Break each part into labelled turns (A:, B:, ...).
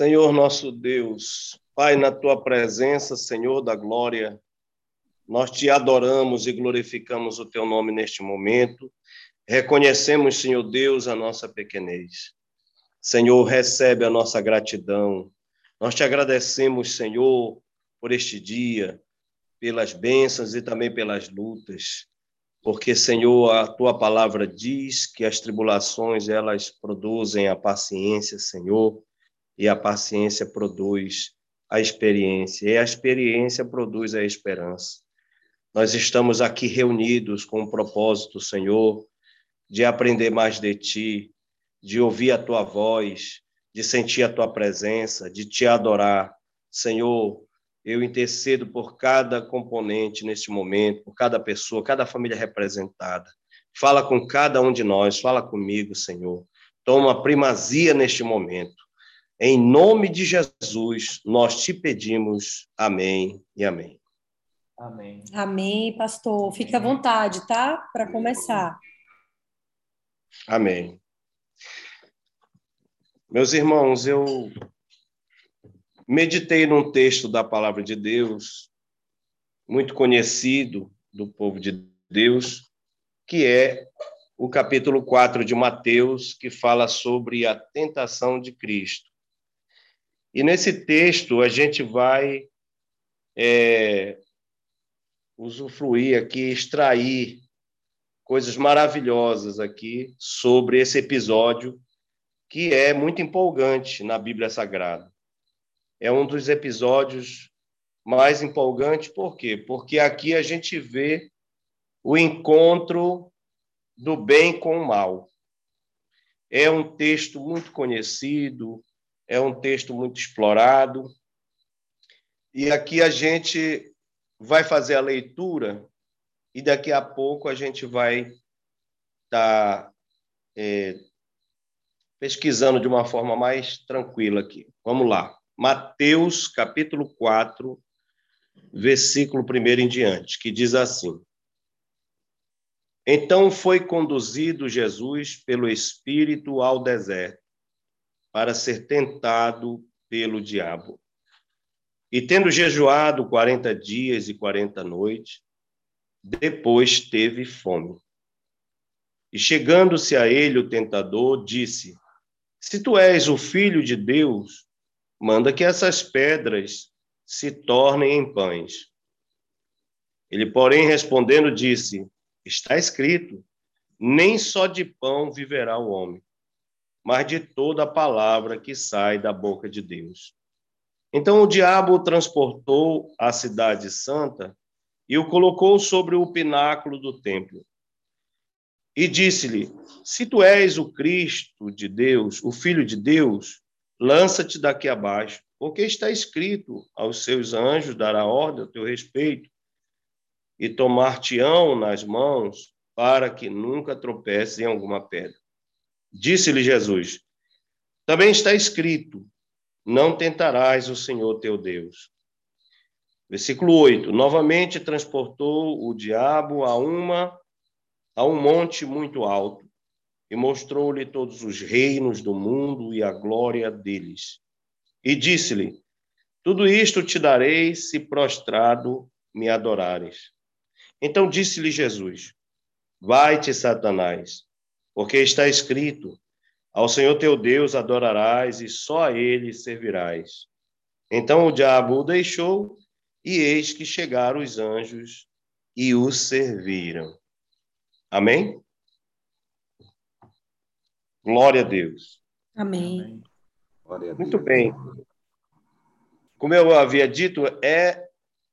A: Senhor nosso Deus, Pai, na tua presença, Senhor da glória, nós te adoramos e glorificamos o teu nome neste momento. Reconhecemos, Senhor Deus, a nossa pequenez. Senhor, recebe a nossa gratidão. Nós te agradecemos, Senhor, por este dia, pelas bênçãos e também pelas lutas. Porque, Senhor, a tua palavra diz que as tribulações, elas produzem a paciência, Senhor, e a paciência produz a experiência, e a experiência produz a esperança. Nós estamos aqui reunidos com o propósito, Senhor, de aprender mais de Ti, de ouvir a Tua voz, de sentir a Tua presença, de Te adorar. Senhor, eu intercedo por cada componente neste momento, por cada pessoa, cada família representada. Fala com cada um de nós, fala comigo, Senhor. Toma primazia neste momento. Em nome de Jesus, nós te pedimos. Amém e amém.
B: Amém.
C: Amém, pastor. Fique à vontade, tá? Para começar.
A: Amém. Meus irmãos, eu meditei num texto da palavra de Deus, muito conhecido do povo de Deus, que é o capítulo 4 de Mateus, que fala sobre a tentação de Cristo. E nesse texto a gente vai é, usufruir aqui, extrair coisas maravilhosas aqui sobre esse episódio que é muito empolgante na Bíblia Sagrada. É um dos episódios mais empolgantes, por quê? Porque aqui a gente vê o encontro do bem com o mal. É um texto muito conhecido, é um texto muito explorado. E aqui a gente vai fazer a leitura e daqui a pouco a gente vai estar tá, é, pesquisando de uma forma mais tranquila aqui. Vamos lá. Mateus, capítulo 4, versículo 1 em diante, que diz assim: Então foi conduzido Jesus pelo Espírito ao deserto, para ser tentado pelo diabo. E tendo jejuado quarenta dias e quarenta noites, depois teve fome. E chegando-se a ele o tentador, disse: Se tu és o filho de Deus, manda que essas pedras se tornem em pães. Ele, porém, respondendo, disse: Está escrito: Nem só de pão viverá o homem, mas de toda a palavra que sai da boca de Deus. Então o diabo o transportou à cidade santa e o colocou sobre o pináculo do templo. E disse-lhe: Se tu és o Cristo de Deus, o Filho de Deus, lança-te daqui abaixo, porque está escrito: aos seus anjos dará ordem a teu respeito, e tomar-te-ão nas mãos, para que nunca tropeces em alguma pedra. Disse-lhe Jesus: Também está escrito: não tentarás o Senhor teu Deus. Versículo 8. Novamente transportou o diabo a uma a um monte muito alto e mostrou-lhe todos os reinos do mundo e a glória deles. E disse-lhe: Tudo isto te darei se prostrado me adorares. Então disse-lhe Jesus: Vai-te, Satanás, porque está escrito: ao Senhor teu Deus adorarás e só a ele servirás. Então o diabo o deixou, e eis que chegaram os anjos e o serviram. Amém? Glória a Deus.
C: Amém.
A: Muito bem. Como eu havia dito, é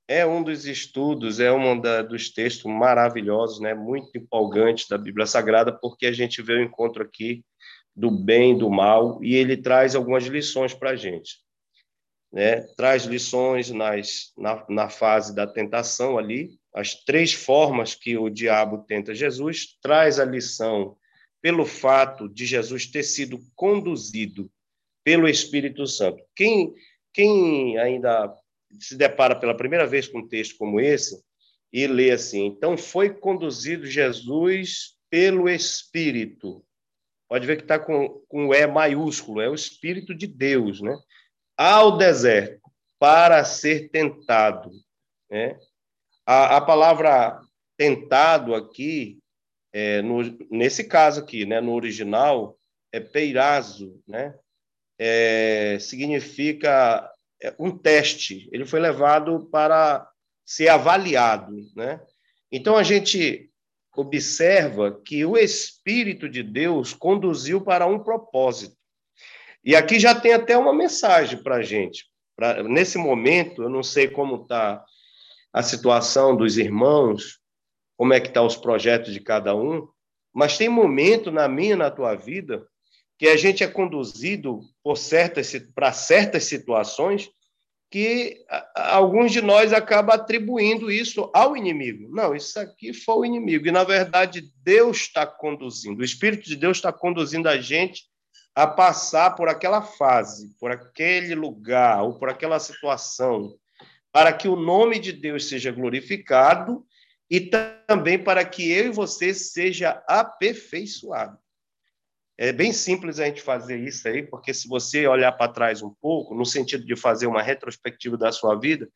A: é um dos estudos, é um da, dos textos maravilhosos, né, muito empolgantes da Bíblia Sagrada, porque a gente vê o encontro aqui do bem, do mal, e ele traz algumas lições para a gente. Né? Traz lições nas, na, na fase da tentação ali, as três formas que o diabo tenta Jesus, traz a lição pelo fato de Jesus ter sido conduzido pelo Espírito Santo. Quem, quem ainda se depara pela primeira vez com um texto como esse e lê assim: então foi conduzido Jesus pelo Espírito pode ver que está com, com E maiúsculo, é o Espírito de Deus, né? ao deserto para ser tentado. Né? A, a palavra tentado aqui, é, no, nesse caso aqui, né, no original, é peirazo, né? É, significa um teste. Ele foi levado para ser avaliado, né? Então a gente observa que o Espírito de Deus conduziu para um propósito. E aqui já tem até uma mensagem para a gente. Pra, nesse momento, eu não sei como está a situação dos irmãos, como é que estão tá os projetos de cada um, mas tem momento na minha na tua vida que a gente é conduzido certas para certas situações que alguns de nós acabam atribuindo isso ao inimigo. Não, isso aqui foi o inimigo. E, na verdade, Deus está conduzindo, o Espírito de Deus está conduzindo a gente a passar por aquela fase, por aquele lugar, ou por aquela situação, para que o nome de Deus seja glorificado e também para que eu e você seja aperfeiçoado. É bem simples a gente fazer isso aí, porque se você olhar para trás um pouco, no sentido de fazer uma retrospectiva da sua vida,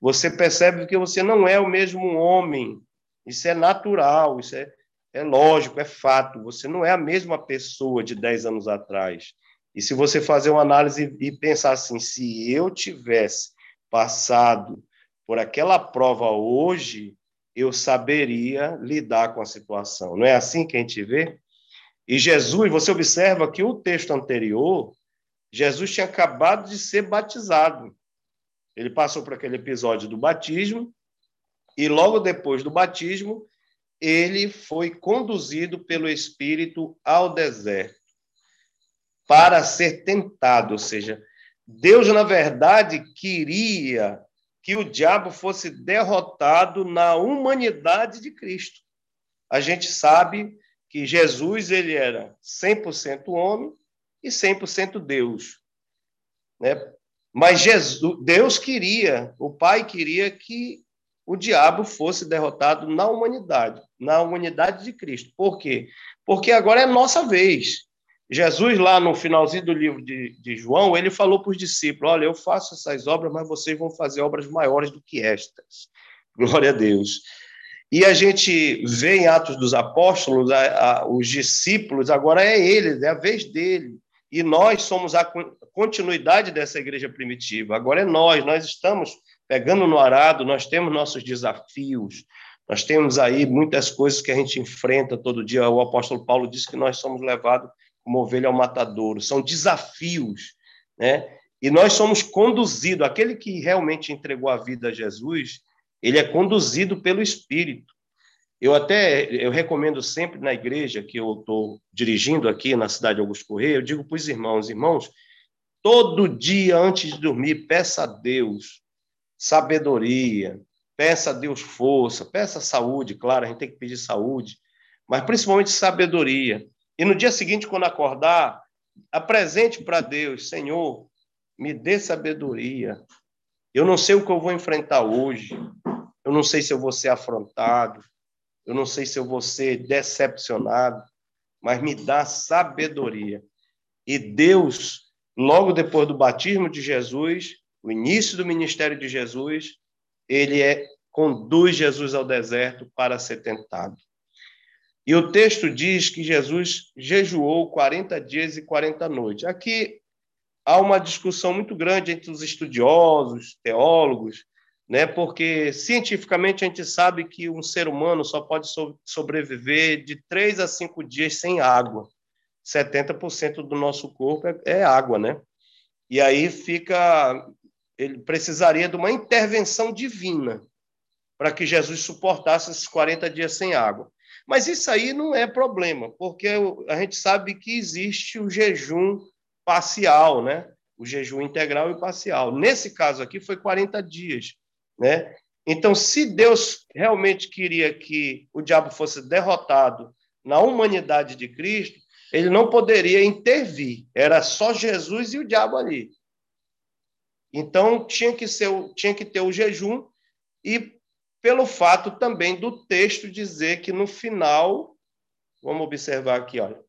A: você percebe que você não é o mesmo homem. Isso é natural, isso é, é lógico, é fato. Você não é a mesma pessoa de 10 anos atrás. E se você fazer uma análise e pensar assim, se eu tivesse passado por aquela prova hoje, eu saberia lidar com a situação. Não é assim que a gente vê? E Jesus, você observa que o texto anterior, Jesus tinha acabado de ser batizado. Ele passou por aquele episódio do batismo, e logo depois do batismo, ele foi conduzido pelo Espírito ao deserto para ser tentado, ou seja, Deus, na verdade, queria que o diabo fosse derrotado na humanidade de Cristo. A gente sabe que Jesus ele era 100% homem e 100% Deus. Né? Mas Jesus, Deus queria, o Pai queria que o diabo fosse derrotado na humanidade, na humanidade de Cristo. Por quê? Porque agora é nossa vez. Jesus, lá no finalzinho do livro de, de João, ele falou para os discípulos: Olha, eu faço essas obras, mas vocês vão fazer obras maiores do que estas. Glória a Deus. E a gente vê em Atos dos Apóstolos, a, a, os discípulos, agora é eles, é a vez dele. E nós somos a continuidade dessa igreja primitiva. Agora é nós, nós estamos pegando no arado, nós temos nossos desafios, nós temos aí muitas coisas que a gente enfrenta todo dia. O apóstolo Paulo disse que nós somos levados como ovelha ao matadouro. São desafios, né? E nós somos conduzidos. Aquele que realmente entregou a vida a Jesus, ele é conduzido pelo Espírito. Eu até eu recomendo sempre na igreja que eu estou dirigindo aqui na cidade de Augusto Correia, eu digo para os irmãos, irmãos, todo dia antes de dormir, peça a Deus sabedoria, peça a Deus força, peça saúde, claro, a gente tem que pedir saúde, mas principalmente sabedoria. E no dia seguinte, quando acordar, apresente para Deus, Senhor, me dê sabedoria. Eu não sei o que eu vou enfrentar hoje, eu não sei se eu vou ser afrontado, eu não sei se eu vou ser decepcionado, mas me dá sabedoria. E Deus, logo depois do batismo de Jesus, o início do ministério de Jesus, ele é conduz Jesus ao deserto para ser tentado. E o texto diz que Jesus jejuou 40 dias e 40 noites. Aqui há uma discussão muito grande entre os estudiosos, teólogos, né? Porque cientificamente a gente sabe que um ser humano só pode so sobreviver de três a cinco dias sem água. 70% do nosso corpo é, é água, né? E aí fica, ele precisaria de uma intervenção divina para que Jesus suportasse esses 40 dias sem água. Mas isso aí não é problema, porque a gente sabe que existe o jejum parcial, né? O jejum integral e parcial. Nesse caso aqui foi 40 dias. Né? Então, se Deus realmente queria que o diabo fosse derrotado na humanidade de Cristo, ele não poderia intervir. Era só Jesus e o diabo ali. Então, tinha que, ser, tinha que ter o jejum e pelo fato também do texto dizer que no final, vamos observar aqui, olha,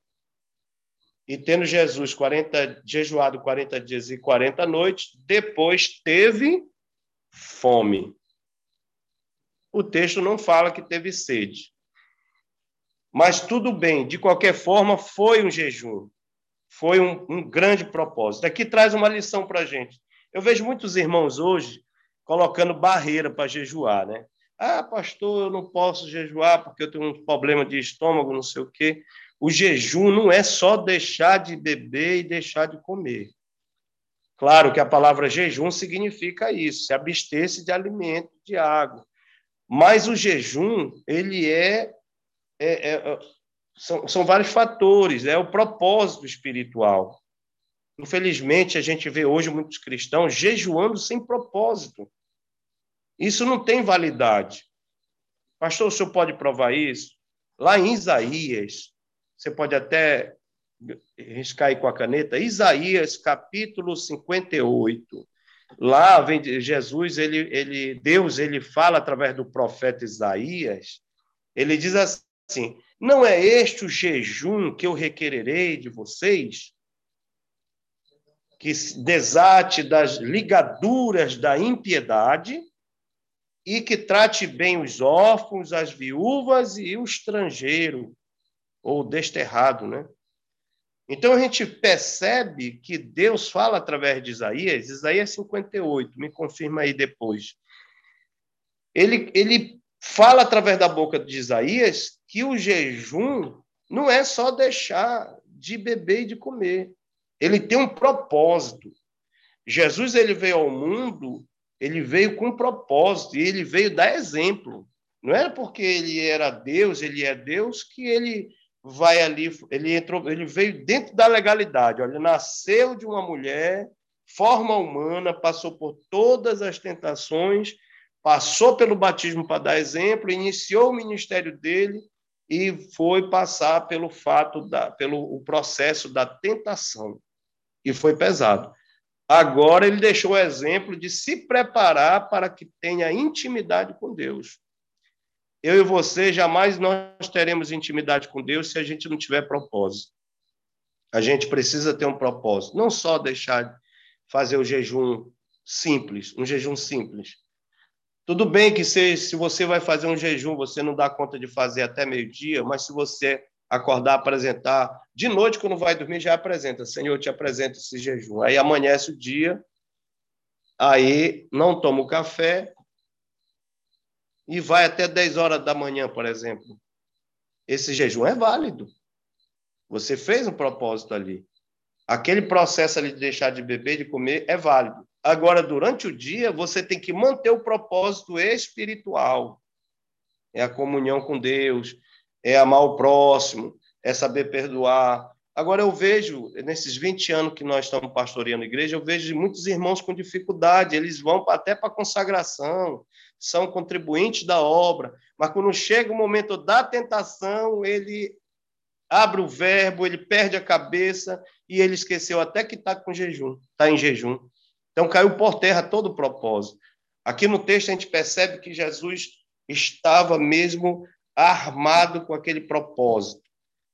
A: e tendo Jesus 40, jejuado 40 dias e 40 noites, depois teve fome. O texto não fala que teve sede. Mas tudo bem, de qualquer forma, foi um jejum. Foi um, um grande propósito. Aqui traz uma lição para a gente. Eu vejo muitos irmãos hoje colocando barreira para jejuar, né? Ah, pastor, eu não posso jejuar porque eu tenho um problema de estômago, não sei o quê o jejum não é só deixar de beber e deixar de comer. Claro que a palavra jejum significa isso, se abster-se de alimento, de água. Mas o jejum, ele é, é, é são, são vários fatores, é o propósito espiritual. Infelizmente, a gente vê hoje muitos cristãos jejuando sem propósito. Isso não tem validade. Pastor, o senhor pode provar isso? Lá em Isaías, você pode até riscar aí com a caneta, Isaías capítulo 58. Lá vem Jesus, ele, ele, Deus, ele fala através do profeta Isaías, ele diz assim: Não é este o jejum que eu requererei de vocês? Que desate das ligaduras da impiedade e que trate bem os órfãos, as viúvas e o estrangeiro, ou desterrado, né? Então a gente percebe que Deus fala através de Isaías, Isaías 58, me confirma aí depois. Ele, ele fala através da boca de Isaías que o jejum não é só deixar de beber e de comer. Ele tem um propósito. Jesus ele veio ao mundo, ele veio com um propósito e ele veio dar exemplo. Não era porque ele era Deus, ele é Deus que ele vai ali, ele entrou, ele veio dentro da legalidade, olha, nasceu de uma mulher, forma humana, passou por todas as tentações, passou pelo batismo para dar exemplo, iniciou o ministério dele e foi passar pelo fato da, pelo o processo da tentação e foi pesado. Agora ele deixou o exemplo de se preparar para que tenha intimidade com Deus eu e você jamais nós teremos intimidade com Deus se a gente não tiver propósito. A gente precisa ter um propósito, não só deixar fazer o jejum simples, um jejum simples. Tudo bem que se, se você vai fazer um jejum, você não dá conta de fazer até meio-dia, mas se você acordar, apresentar, de noite, quando vai dormir, já apresenta. Senhor, te apresento esse jejum. Aí amanhece o dia, aí não toma o café, e vai até 10 horas da manhã, por exemplo, esse jejum é válido. Você fez um propósito ali. Aquele processo ali de deixar de beber, de comer, é válido. Agora, durante o dia, você tem que manter o propósito espiritual. É a comunhão com Deus, é amar o próximo, é saber perdoar. Agora, eu vejo, nesses 20 anos que nós estamos pastoreando a igreja, eu vejo muitos irmãos com dificuldade, eles vão até para a consagração, são contribuintes da obra, mas quando chega o momento da tentação, ele abre o verbo, ele perde a cabeça e ele esqueceu até que está com jejum, está em jejum. Então caiu por terra todo o propósito. Aqui no texto a gente percebe que Jesus estava mesmo armado com aquele propósito.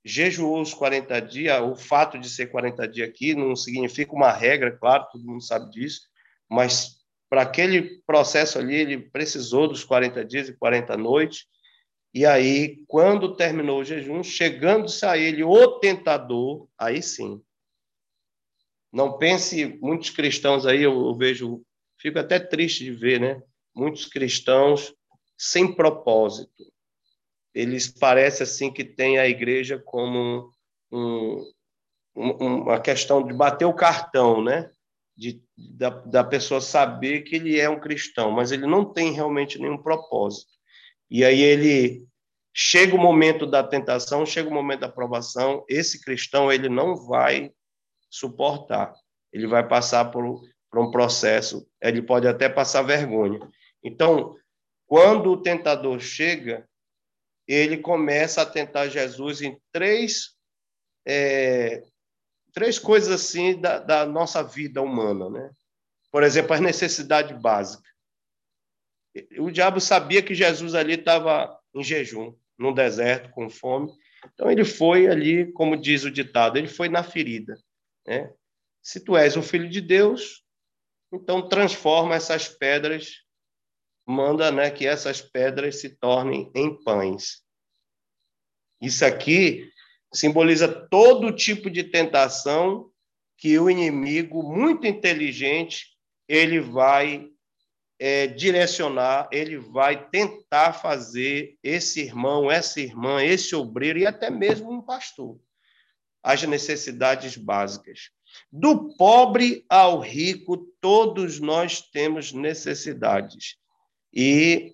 A: Jejuou os 40 dias, o fato de ser 40 dias aqui não significa uma regra, claro, todo mundo sabe disso, mas para aquele processo ali, ele precisou dos 40 dias e 40 noites. E aí, quando terminou o jejum, chegando-se a ele o tentador, aí sim. Não pense, muitos cristãos aí, eu, eu vejo, fico até triste de ver, né? Muitos cristãos sem propósito. Eles parecem assim que têm a igreja como um, um, uma questão de bater o cartão, né? De, da, da pessoa saber que ele é um cristão, mas ele não tem realmente nenhum propósito. E aí ele chega o momento da tentação, chega o momento da aprovação, esse cristão ele não vai suportar. Ele vai passar por, por um processo, ele pode até passar vergonha. Então, quando o tentador chega, ele começa a tentar Jesus em três é, três coisas assim da, da nossa vida humana, né? Por exemplo, as necessidades básicas. O diabo sabia que Jesus ali estava em jejum, no deserto, com fome, Então ele foi ali, como diz o ditado, ele foi na ferida. Né? Se tu és o filho de Deus, então transforma essas pedras, manda né, que essas pedras se tornem em pães. Isso aqui simboliza todo tipo de tentação que o inimigo, muito inteligente, ele vai é, direcionar, ele vai tentar fazer esse irmão, essa irmã, esse obreiro e até mesmo um pastor as necessidades básicas. Do pobre ao rico, todos nós temos necessidades. E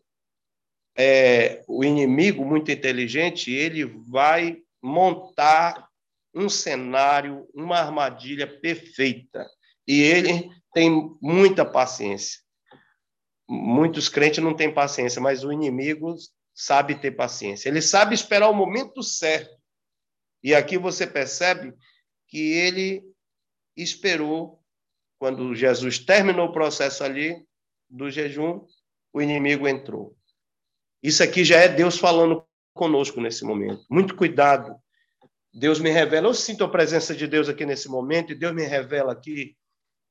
A: é, o inimigo, muito inteligente, ele vai montar um cenário, uma armadilha perfeita. E ele tem muita paciência. Muitos crentes não têm paciência, mas o inimigo sabe ter paciência. Ele sabe esperar o momento certo. E aqui você percebe que ele esperou, quando Jesus terminou o processo ali do jejum, o inimigo entrou. Isso aqui já é Deus falando conosco nesse momento. Muito cuidado. Deus me revela, eu sinto a presença de Deus aqui nesse momento, e Deus me revela aqui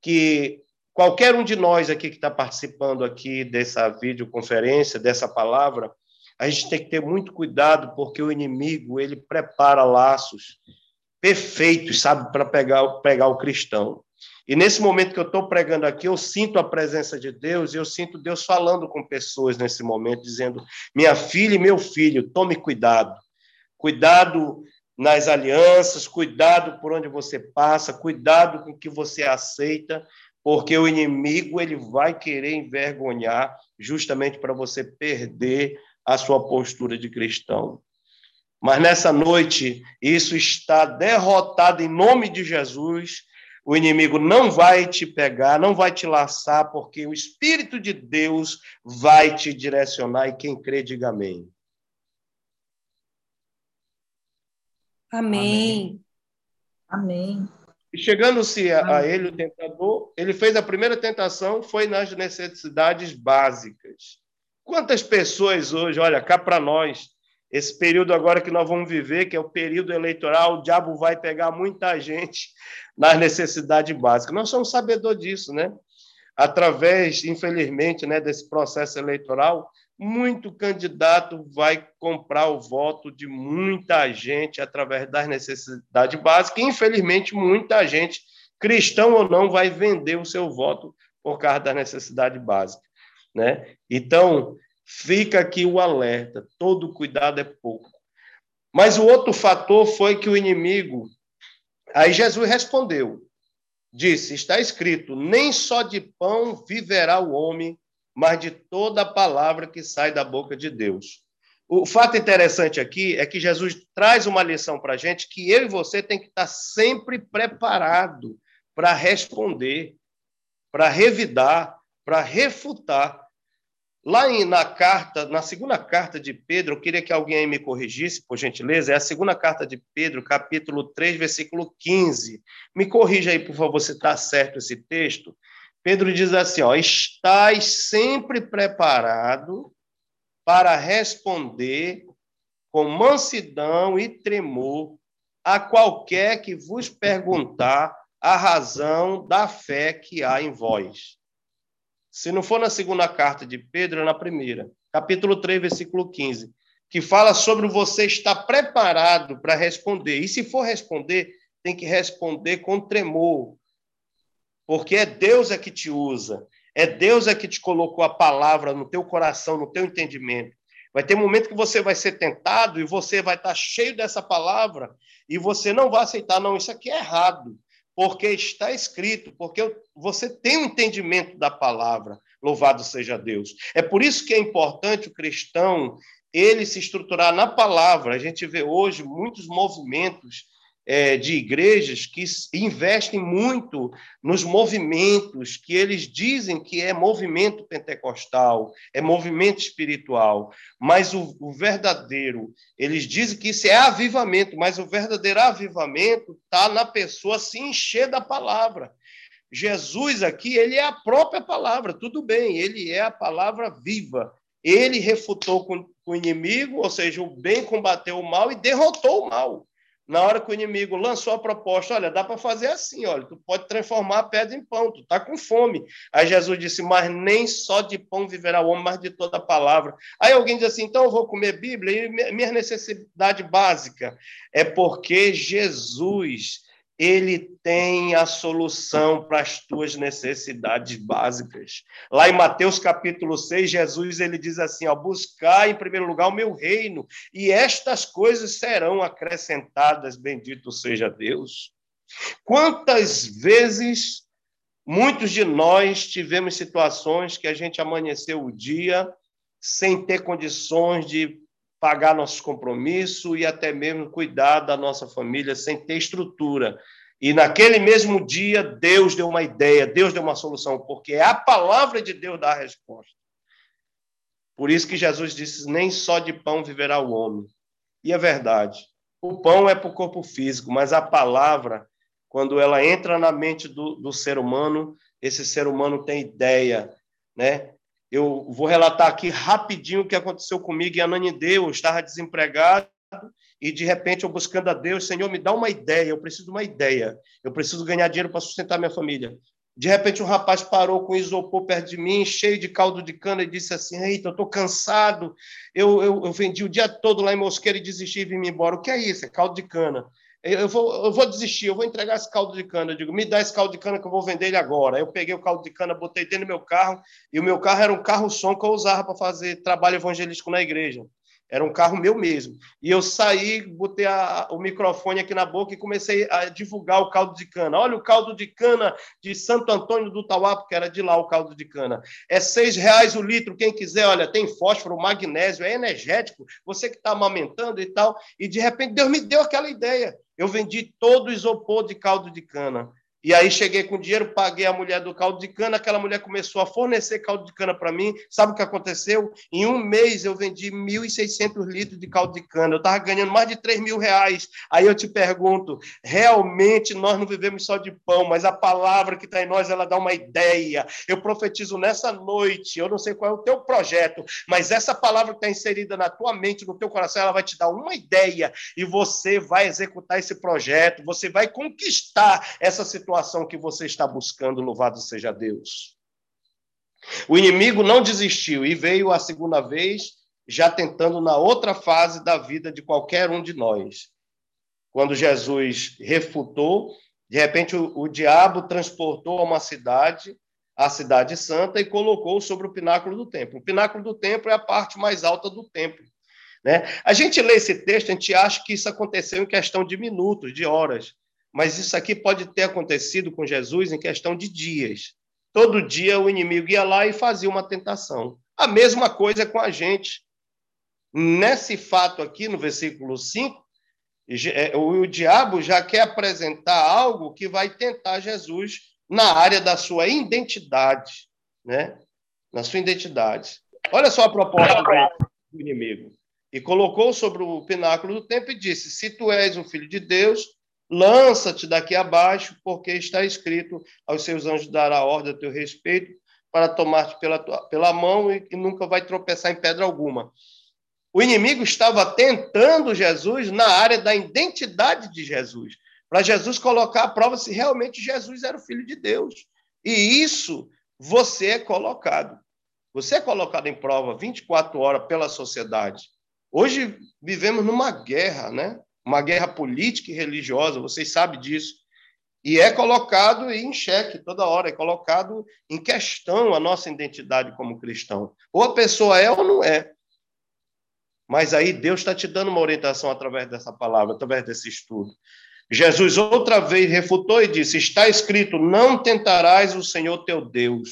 A: que qualquer um de nós aqui que está participando aqui dessa videoconferência, dessa palavra, a gente tem que ter muito cuidado, porque o inimigo, ele prepara laços perfeitos, sabe, para pegar, pegar o cristão. E nesse momento que eu estou pregando aqui, eu sinto a presença de Deus, e eu sinto Deus falando com pessoas nesse momento, dizendo: minha filha e meu filho, tome cuidado. Cuidado nas alianças, cuidado por onde você passa, cuidado com o que você aceita, porque o inimigo ele vai querer envergonhar justamente para você perder a sua postura de cristão. Mas nessa noite, isso está derrotado em nome de Jesus o inimigo não vai te pegar, não vai te laçar, porque o Espírito de Deus vai te direcionar e quem crê, diga amém.
C: Amém.
B: Amém.
A: E chegando-se a, a, ele, o tentador, ele fez a primeira tentação, foi nas necessidades básicas. Quantas pessoas hoje, olha, cá para nós, esse período agora que nós vamos viver, que é o período eleitoral, o diabo vai pegar muita gente nas necessidades básicas. Nós somos sabedor disso, né? Através, infelizmente, né, desse processo eleitoral, muito candidato vai comprar o voto de muita gente através das necessidades básicas. Infelizmente, muita gente, cristão ou não, vai vender o seu voto por causa da necessidade básica. Né? Então, Fica aqui o alerta: todo cuidado é pouco. Mas o outro fator foi que o inimigo. Aí Jesus respondeu: disse, está escrito: nem só de pão viverá o homem, mas de toda a palavra que sai da boca de Deus. O fato interessante aqui é que Jesus traz uma lição para a gente que eu e você tem que estar sempre preparado para responder, para revidar, para refutar Lá em, na carta, na segunda carta de Pedro, eu queria que alguém me corrigisse, por gentileza, é a segunda carta de Pedro, capítulo 3, versículo 15. Me corrija aí, por favor, se está certo esse texto. Pedro diz assim: ó, estais sempre preparado para responder com mansidão e tremor a qualquer que vos perguntar a razão da fé que há em vós se não for na segunda carta de Pedro, é na primeira, capítulo 3, versículo 15, que fala sobre você estar preparado para responder. E se for responder, tem que responder com tremor, porque é Deus é que te usa, é Deus é que te colocou a palavra no teu coração, no teu entendimento. Vai ter momento que você vai ser tentado e você vai estar cheio dessa palavra e você não vai aceitar, não, isso aqui é errado porque está escrito, porque você tem o um entendimento da palavra. Louvado seja Deus. É por isso que é importante o cristão ele se estruturar na palavra. A gente vê hoje muitos movimentos é, de igrejas que investem muito nos movimentos que eles dizem que é movimento pentecostal, é movimento espiritual, mas o, o verdadeiro, eles dizem que isso é avivamento, mas o verdadeiro avivamento está na pessoa se encher da palavra. Jesus aqui, ele é a própria palavra, tudo bem, ele é a palavra viva, ele refutou com, com o inimigo, ou seja, o bem combateu o mal e derrotou o mal. Na hora que o inimigo lançou a proposta, olha, dá para fazer assim, olha, tu pode transformar a pedra em pão, tu tá com fome. Aí Jesus disse, mas nem só de pão viverá o homem, mas de toda a palavra. Aí alguém diz assim, então eu vou comer Bíblia, e minha necessidade básica é porque Jesus ele tem a solução para as tuas necessidades básicas. Lá em Mateus capítulo 6, Jesus ele diz assim, ó, buscar em primeiro lugar o meu reino, e estas coisas serão acrescentadas, bendito seja Deus. Quantas vezes muitos de nós tivemos situações que a gente amanheceu o dia sem ter condições de pagar nossos compromissos e até mesmo cuidar da nossa família sem ter estrutura. E naquele mesmo dia, Deus deu uma ideia, Deus deu uma solução, porque é a palavra de Deus dá a resposta. Por isso que Jesus disse: nem só de pão viverá o homem. E é verdade. O pão é para o corpo físico, mas a palavra, quando ela entra na mente do, do ser humano, esse ser humano tem ideia, né? Eu vou relatar aqui rapidinho o que aconteceu comigo em Ananideu. Eu estava desempregado e, de repente, eu buscando a Deus, Senhor, me dá uma ideia. Eu preciso de uma ideia. Eu preciso ganhar dinheiro para sustentar minha família. De repente, um rapaz parou com isopor perto de mim, cheio de caldo de cana, e disse assim: Eita, eu estou cansado. Eu, eu, eu, vendi o dia todo lá em Mosqueira e desisti e vim embora. O que é isso? É caldo de cana. Eu vou, eu vou desistir, eu vou entregar esse caldo de cana. Eu digo, me dá esse caldo de cana que eu vou vender ele agora. Eu peguei o caldo de cana, botei dentro do meu carro, e o meu carro era um carro-som que eu usava para fazer trabalho evangelístico na igreja. Era um carro meu mesmo. E eu saí, botei a, o microfone aqui na boca e comecei a divulgar o caldo de cana. Olha o caldo de cana de Santo Antônio do Tauá, porque era de lá o caldo de cana. É seis reais o litro, quem quiser. Olha, tem fósforo, magnésio, é energético. Você que está amamentando e tal. E de repente Deus me deu aquela ideia. Eu vendi todo o isopor de caldo de cana. E aí cheguei com dinheiro, paguei a mulher do caldo de cana, aquela mulher começou a fornecer caldo de cana para mim. Sabe o que aconteceu? Em um mês eu vendi 1.600 litros de caldo de cana. Eu estava ganhando mais de 3 mil reais. Aí eu te pergunto, realmente nós não vivemos só de pão, mas a palavra que está em nós, ela dá uma ideia. Eu profetizo nessa noite, eu não sei qual é o teu projeto, mas essa palavra que está inserida na tua mente, no teu coração, ela vai te dar uma ideia e você vai executar esse projeto, você vai conquistar essa situação situação que você está buscando, louvado seja Deus. O inimigo não desistiu e veio a segunda vez, já tentando na outra fase da vida de qualquer um de nós. Quando Jesus refutou, de repente o, o diabo transportou a uma cidade, a cidade santa, e colocou sobre o pináculo do templo. O pináculo do templo é a parte mais alta do templo. Né? A gente lê esse texto, a gente acha que isso aconteceu em questão de minutos, de horas. Mas isso aqui pode ter acontecido com Jesus em questão de dias. Todo dia o inimigo ia lá e fazia uma tentação. A mesma coisa com a gente. Nesse fato aqui, no versículo 5, é, o diabo já quer apresentar algo que vai tentar Jesus na área da sua identidade, né? Na sua identidade. Olha só a proposta do inimigo. E colocou sobre o pináculo do templo e disse: Se tu és o filho de Deus, Lança-te daqui abaixo, porque está escrito: aos seus anjos dará ordem a teu respeito para tomar-te pela, pela mão e, e nunca vai tropeçar em pedra alguma. O inimigo estava tentando Jesus na área da identidade de Jesus, para Jesus colocar à prova se realmente Jesus era o filho de Deus. E isso você é colocado. Você é colocado em prova 24 horas pela sociedade. Hoje vivemos numa guerra, né? Uma guerra política e religiosa, vocês sabem disso. E é colocado em xeque toda hora, é colocado em questão a nossa identidade como cristão. Ou a pessoa é ou não é. Mas aí Deus está te dando uma orientação através dessa palavra, através desse estudo. Jesus outra vez refutou e disse: Está escrito, não tentarás o Senhor teu Deus.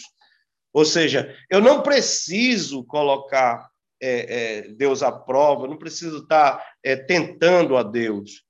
A: Ou seja, eu não preciso colocar é, é, Deus aprova, não preciso estar é, tentando a Deus.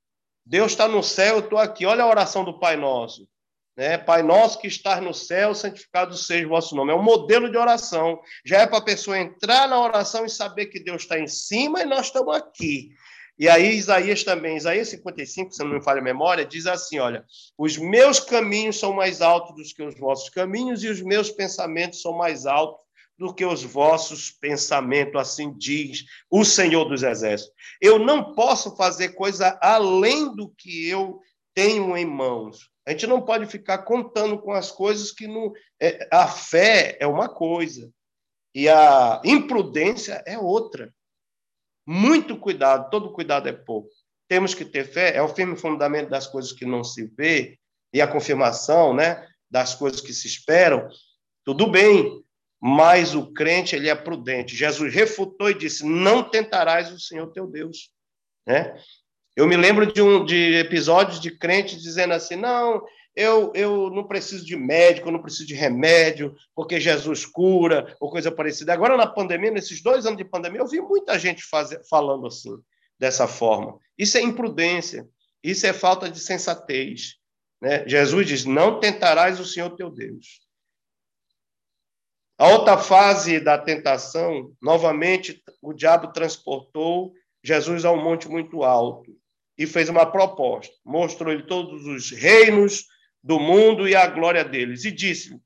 A: Deus está no céu, eu estou aqui. Olha a oração do Pai Nosso. Né? Pai Nosso que estás no céu, santificado seja o vosso nome. É um modelo de oração. Já é para a pessoa entrar na oração e saber que Deus está em cima e nós estamos aqui. E aí, Isaías também, Isaías 55, se não me falha a memória, diz assim: olha, os meus caminhos são mais altos do que os vossos caminhos, e os meus pensamentos são mais altos do que os vossos pensamentos, assim diz o Senhor dos Exércitos. Eu não posso fazer coisa além do que eu tenho em mãos. A gente não pode ficar contando com as coisas que não. É, a fé é uma coisa e a imprudência é outra. Muito cuidado, todo cuidado é pouco. Temos que ter fé, é o firme fundamento das coisas que não se vê e a confirmação, né, das coisas que se esperam. Tudo bem, mas o crente ele é prudente. Jesus refutou e disse: "Não tentarás o Senhor teu Deus", né? Eu me lembro de um de episódios de crentes dizendo assim: "Não, eu, eu não preciso de médico, eu não preciso de remédio, porque Jesus cura, ou coisa parecida. Agora, na pandemia, nesses dois anos de pandemia, eu vi muita gente falando assim, dessa forma. Isso é imprudência, isso é falta de sensatez. Né? Jesus diz: Não tentarás o Senhor teu Deus. A outra fase da tentação, novamente, o diabo transportou Jesus a um monte muito alto e fez uma proposta. Mostrou-lhe todos os reinos do mundo e a glória deles. E disse-lhe: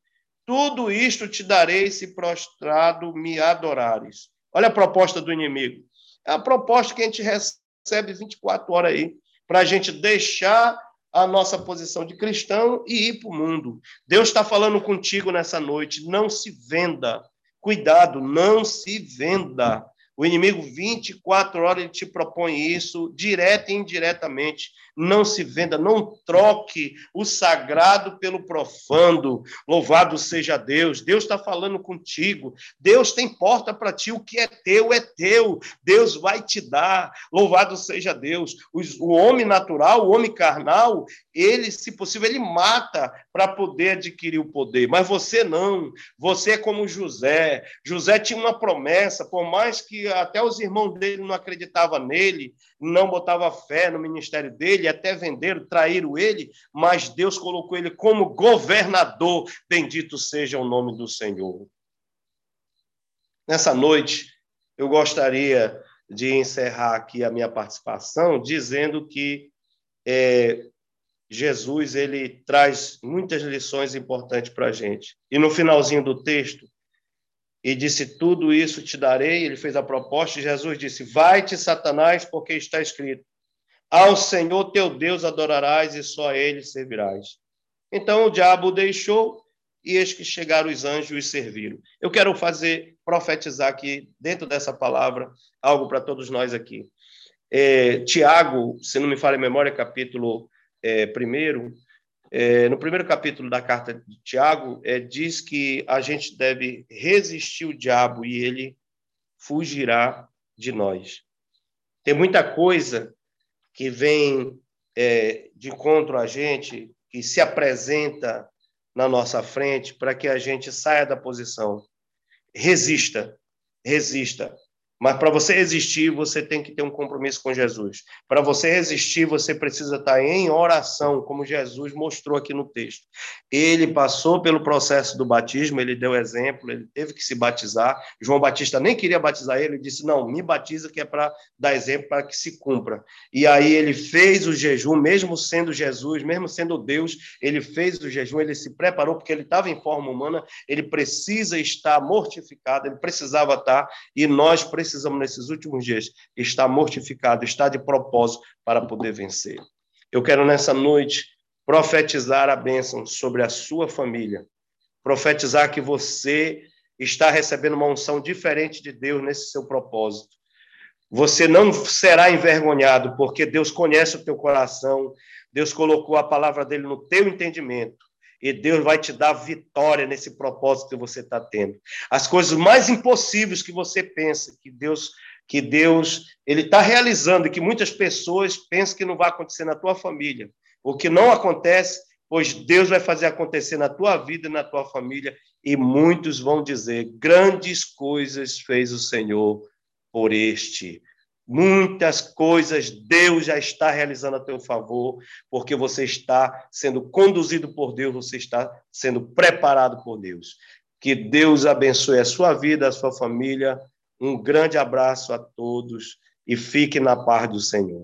A: Tudo isto te darei se prostrado me adorares. Olha a proposta do inimigo. É a proposta que a gente recebe 24 horas aí, para a gente deixar a nossa posição de cristão e ir para o mundo. Deus está falando contigo nessa noite. Não se venda. Cuidado, não se venda. O inimigo, 24 horas, ele te propõe isso, direto e indiretamente não se venda, não troque o sagrado pelo profano. Louvado seja Deus. Deus está falando contigo. Deus tem porta para ti. O que é teu é teu. Deus vai te dar. Louvado seja Deus. O homem natural, o homem carnal, ele, se possível, ele mata para poder adquirir o poder. Mas você não. Você é como José. José tinha uma promessa, por mais que até os irmãos dele não acreditavam nele, não botava fé no ministério dele, até venderam, traíram ele, mas Deus colocou ele como governador. Bendito seja o nome do Senhor. Nessa noite, eu gostaria de encerrar aqui a minha participação dizendo que é, Jesus ele traz muitas lições importantes para a gente. E no finalzinho do texto, e disse: Tudo isso te darei. Ele fez a proposta e Jesus disse: Vai-te, Satanás, porque está escrito: Ao Senhor teu Deus adorarás e só a ele servirás. Então o diabo o deixou e eis que chegaram os anjos e serviram. Eu quero fazer, profetizar aqui, dentro dessa palavra, algo para todos nós aqui. É, Tiago, se não me falha a memória, capítulo é, primeiro, é, no primeiro capítulo da carta de Tiago, é, diz que a gente deve resistir o diabo e ele fugirá de nós. Tem muita coisa que vem é, de encontro a gente, que se apresenta na nossa frente para que a gente saia da posição. Resista, resista. Mas para você resistir, você tem que ter um compromisso com Jesus. Para você resistir, você precisa estar em oração, como Jesus mostrou aqui no texto. Ele passou pelo processo do batismo, ele deu exemplo, ele teve que se batizar. João Batista nem queria batizar ele, ele disse: Não, me batiza, que é para dar exemplo para que se cumpra. E aí ele fez o jejum, mesmo sendo Jesus, mesmo sendo Deus, ele fez o jejum, ele se preparou, porque ele estava em forma humana, ele precisa estar mortificado, ele precisava estar, e nós precisamos precisamos, nesses últimos dias, estar mortificado, estar de propósito para poder vencer. Eu quero, nessa noite, profetizar a bênção sobre a sua família, profetizar que você está recebendo uma unção diferente de Deus nesse seu propósito. Você não será envergonhado, porque Deus conhece o teu coração, Deus colocou a palavra dele no teu entendimento e Deus vai te dar vitória nesse propósito que você está tendo. As coisas mais impossíveis que você pensa que Deus que Deus ele está realizando e que muitas pessoas pensam que não vai acontecer na tua família, o que não acontece, pois Deus vai fazer acontecer na tua vida na tua família e muitos vão dizer grandes coisas fez o Senhor por este Muitas coisas Deus já está realizando a teu favor, porque você está sendo conduzido por Deus, você está sendo preparado por Deus. Que Deus abençoe a sua vida, a sua família. Um grande abraço a todos e fique na paz do Senhor.